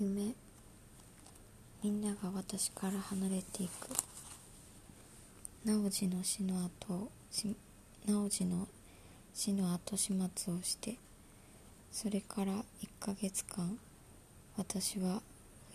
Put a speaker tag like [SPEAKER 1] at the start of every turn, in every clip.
[SPEAKER 1] 夢。みんなが私から離れていく。直次の死の後直次の死の後始末をしてそれから1ヶ月間私は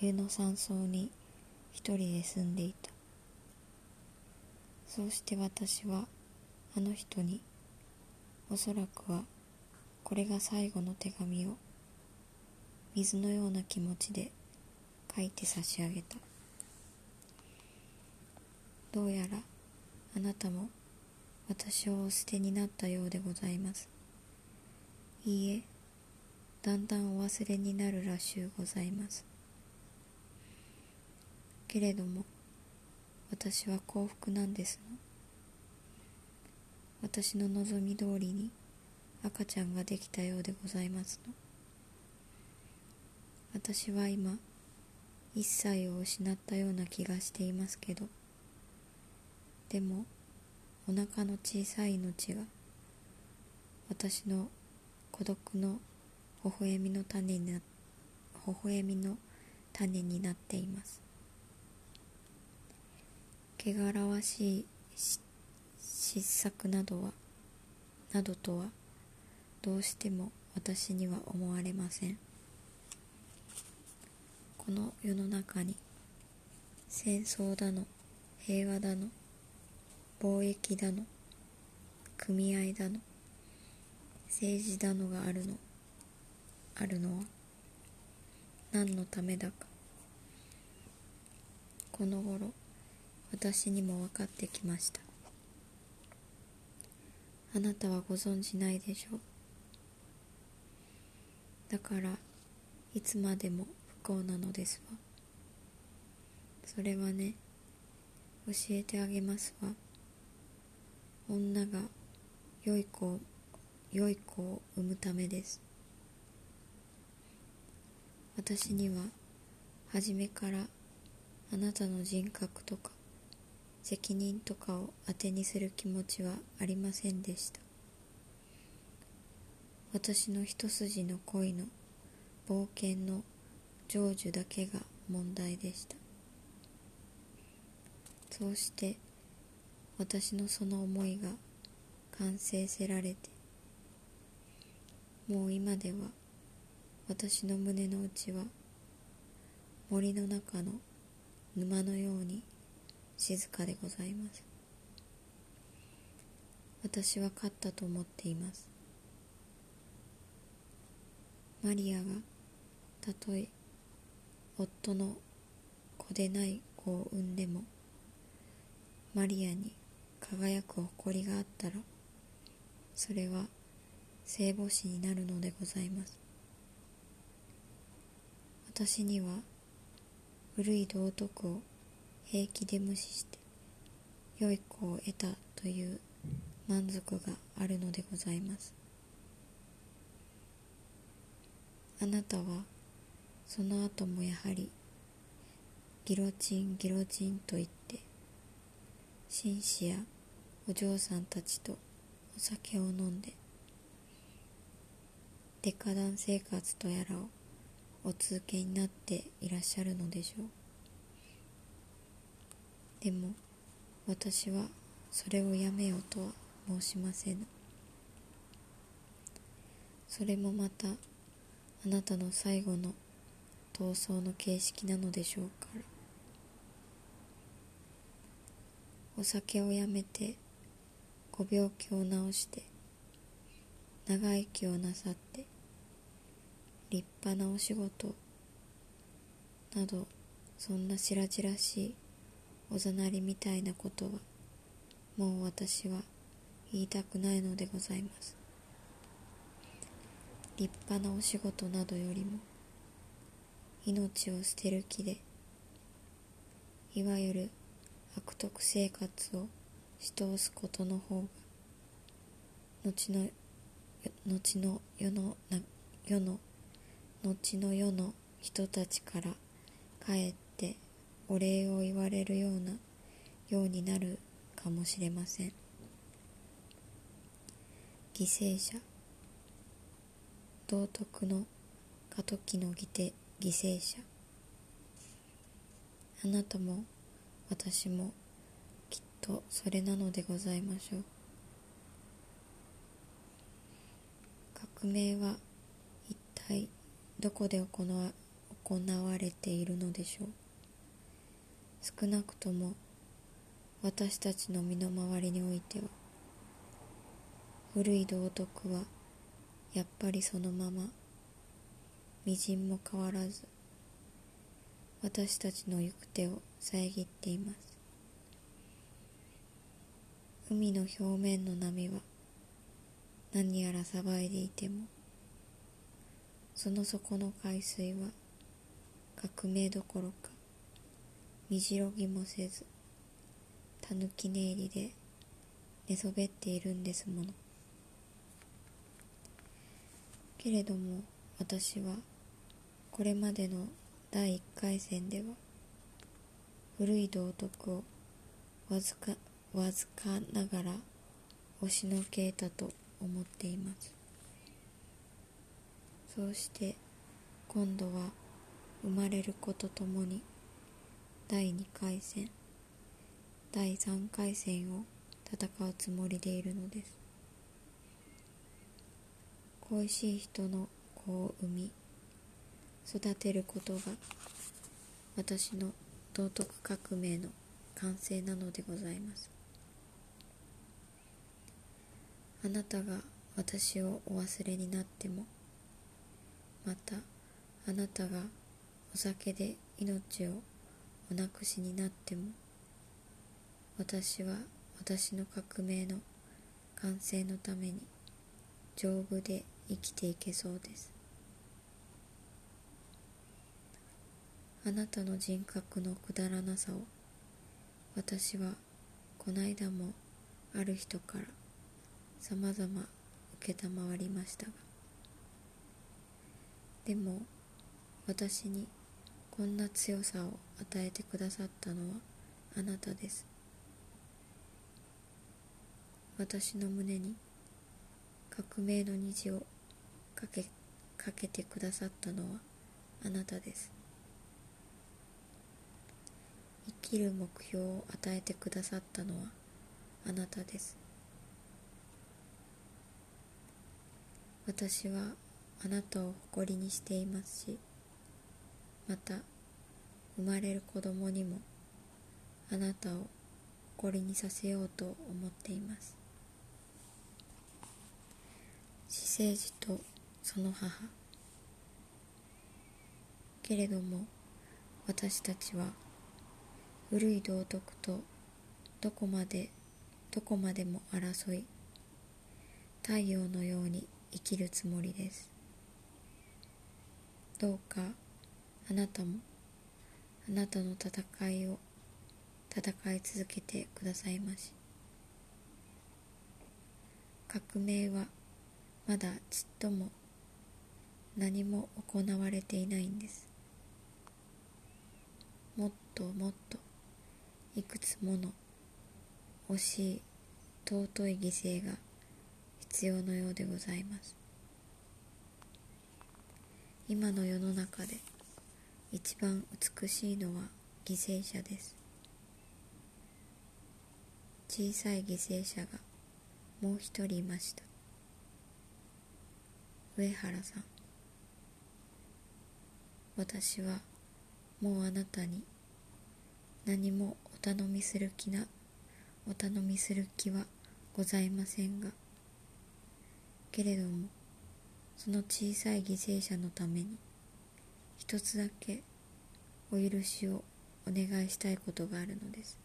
[SPEAKER 1] 冬の山荘に一人で住んでいた。そうして私はあの人におそらくはこれが最後の手紙を水のような気持ちで書いて差し上げた。どうやらあなたも私をお捨てになったようでございます。いいえだんだんお忘れになるらしゅうございます。けれども私は幸福なんですの。私の望み通りに赤ちゃんができたようでございますの。私は今一切を失ったような気がしていますけどでもお腹の小さい命が私の孤独の微笑みの種にな微笑みの種になっています。汚らわしい失策などはなどとはどうしても私には思われません。この世の中に戦争だの平和だの貿易だの組合だの政治だのがあるのあるのは何のためだか。この頃私にも分かってきました。あなたはご存じないでしょう。だからいつまでも幸なのですわ。それはね教えてあげますわ。女が良い子を良い子を産むためです。私には初めからあなたの人格とか責任とかを当てにする気持ちはありませんでした。私の一筋の恋の冒険の成就だけが問題でした。そうして私のその思いが完成せられてもう今では私の胸の内は森の中の沼のように静かでございます。私は勝ったと思っています。マリアがたとえ夫の子でない子を産んでもマリアに輝く誇りがあったらそれは聖母子になるのでございます。私には古い道徳を平気で無視して良い子を得たという満足があるのでございます。あなたはその後もやはりギロチンギロチンと言って紳士やお嬢さんたちとお酒を飲んでデカダン生活とやらをお続けになっていらっしゃるのでしょう。でも私はそれをやめようとは申しませぬ。それもまたあなたの最後の闘争の形式なのでしょうから。お酒をやめてご病気を治して長生きをなさって立派なお仕事などそんな白々しいおざなりみたいなことはもう私は言いたくないのでございます。立派なお仕事などよりも命を捨てる気でいわゆる悪徳生活をし通すことの方が後の後の世の世の後の世の人たちからかえってお礼を言われるようなようになるかもしれません。犠牲者道徳の過渡期の犠犠牲者。あなたも私もきっとそれなのでございましょう。革命は一体どこで行わ行われているのでしょう。少なくとも私たちの身の回りにおいては古い道徳はやっぱりそのままみじんも変わらず私たちの行く手を遮っています。海の表面の波は何やら騒いでいてもその底の海水は革命どころかみじろぎもせずたぬき寝入りで寝そべっているんですもの。けれども私はこれまでの第1回戦では古い道徳をわずかわずかながら押しのけたと思っています。そうして今度は生まれることともに第2回戦第3回戦を戦うつもりでいるのです。恋しい人の子を産み育てることが私の道徳革命の完成なのでございます。あなたが私をお忘れになってもまたあなたがお酒で命をお亡くしになっても私は私の革命の完成のために丈夫で生きていけそうです。あなたの人格のくだらなさを私はこないだもある人からさまざま承りましたがでも私にこんな強さを与えてくださったのはあなたです。私の胸に革命の虹をかけかけてくださったのはあなたです生きる目標を与えてくださったのはあなたです。私はあなたを誇りにしていますしまた生まれる子供にもあなたを誇りにさせようと思っています。私生児とその母。けれども私たちは古い道徳とどこまでどこまでも争い太陽のように生きるつもりです。どうかあなたもあなたの戦いを戦い続けてくださいまし。革命はまだちっとも何も行われていないんです。もっともっといくつもの惜しい尊い犠牲が必要のようでございます。今の世の中で一番美しいのは犠牲者です。小さい犠牲者がもう一人いました。上原さん。私はもうあなたに何もお頼みする気なお頼みする気はございませんがけれどもその小さい犠牲者のために一つだけお許しをお願いしたいことがあるのです。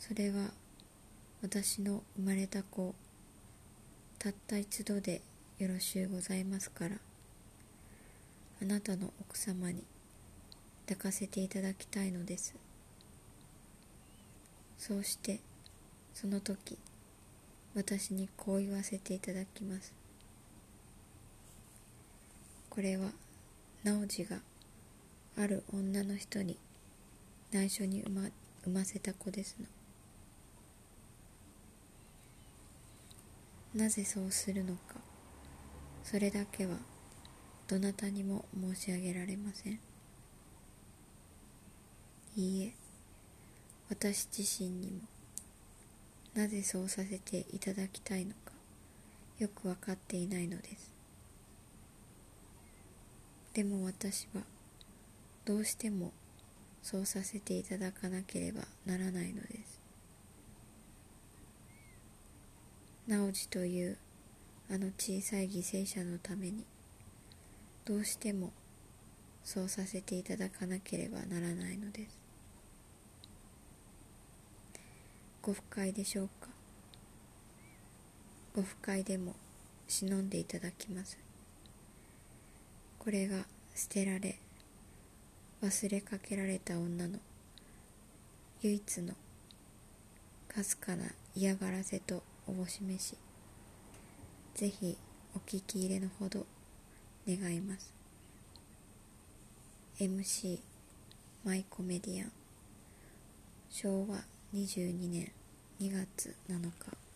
[SPEAKER 1] それは私の生まれた子たった一度でよろしゅうございますからあなたの奥様に抱かせていただきたいのです。そうしてその時私にこう言わせていただきます。これは直次がある女の人に内緒に産ま産ませた子ですの。なぜそうするのかそれだけはどなたにも申し上げられません。いいえ。私自身にも。なぜそうさせていただきたいのか。よく分かっていないのです。でも私はどうしてもそうさせていただかなければならないのです。直司というあの小さい犠牲者のためにどうしてもそうさせていただかなければならないのです。ご不快でしょうか？ご不快でも忍んでいただきます。これが捨てられ忘れかけられた女の唯一のかすかな嫌がらせとおぼしめしぜひお聞き入れのほど願います。MC マイコメディアン昭和2022年2月7日。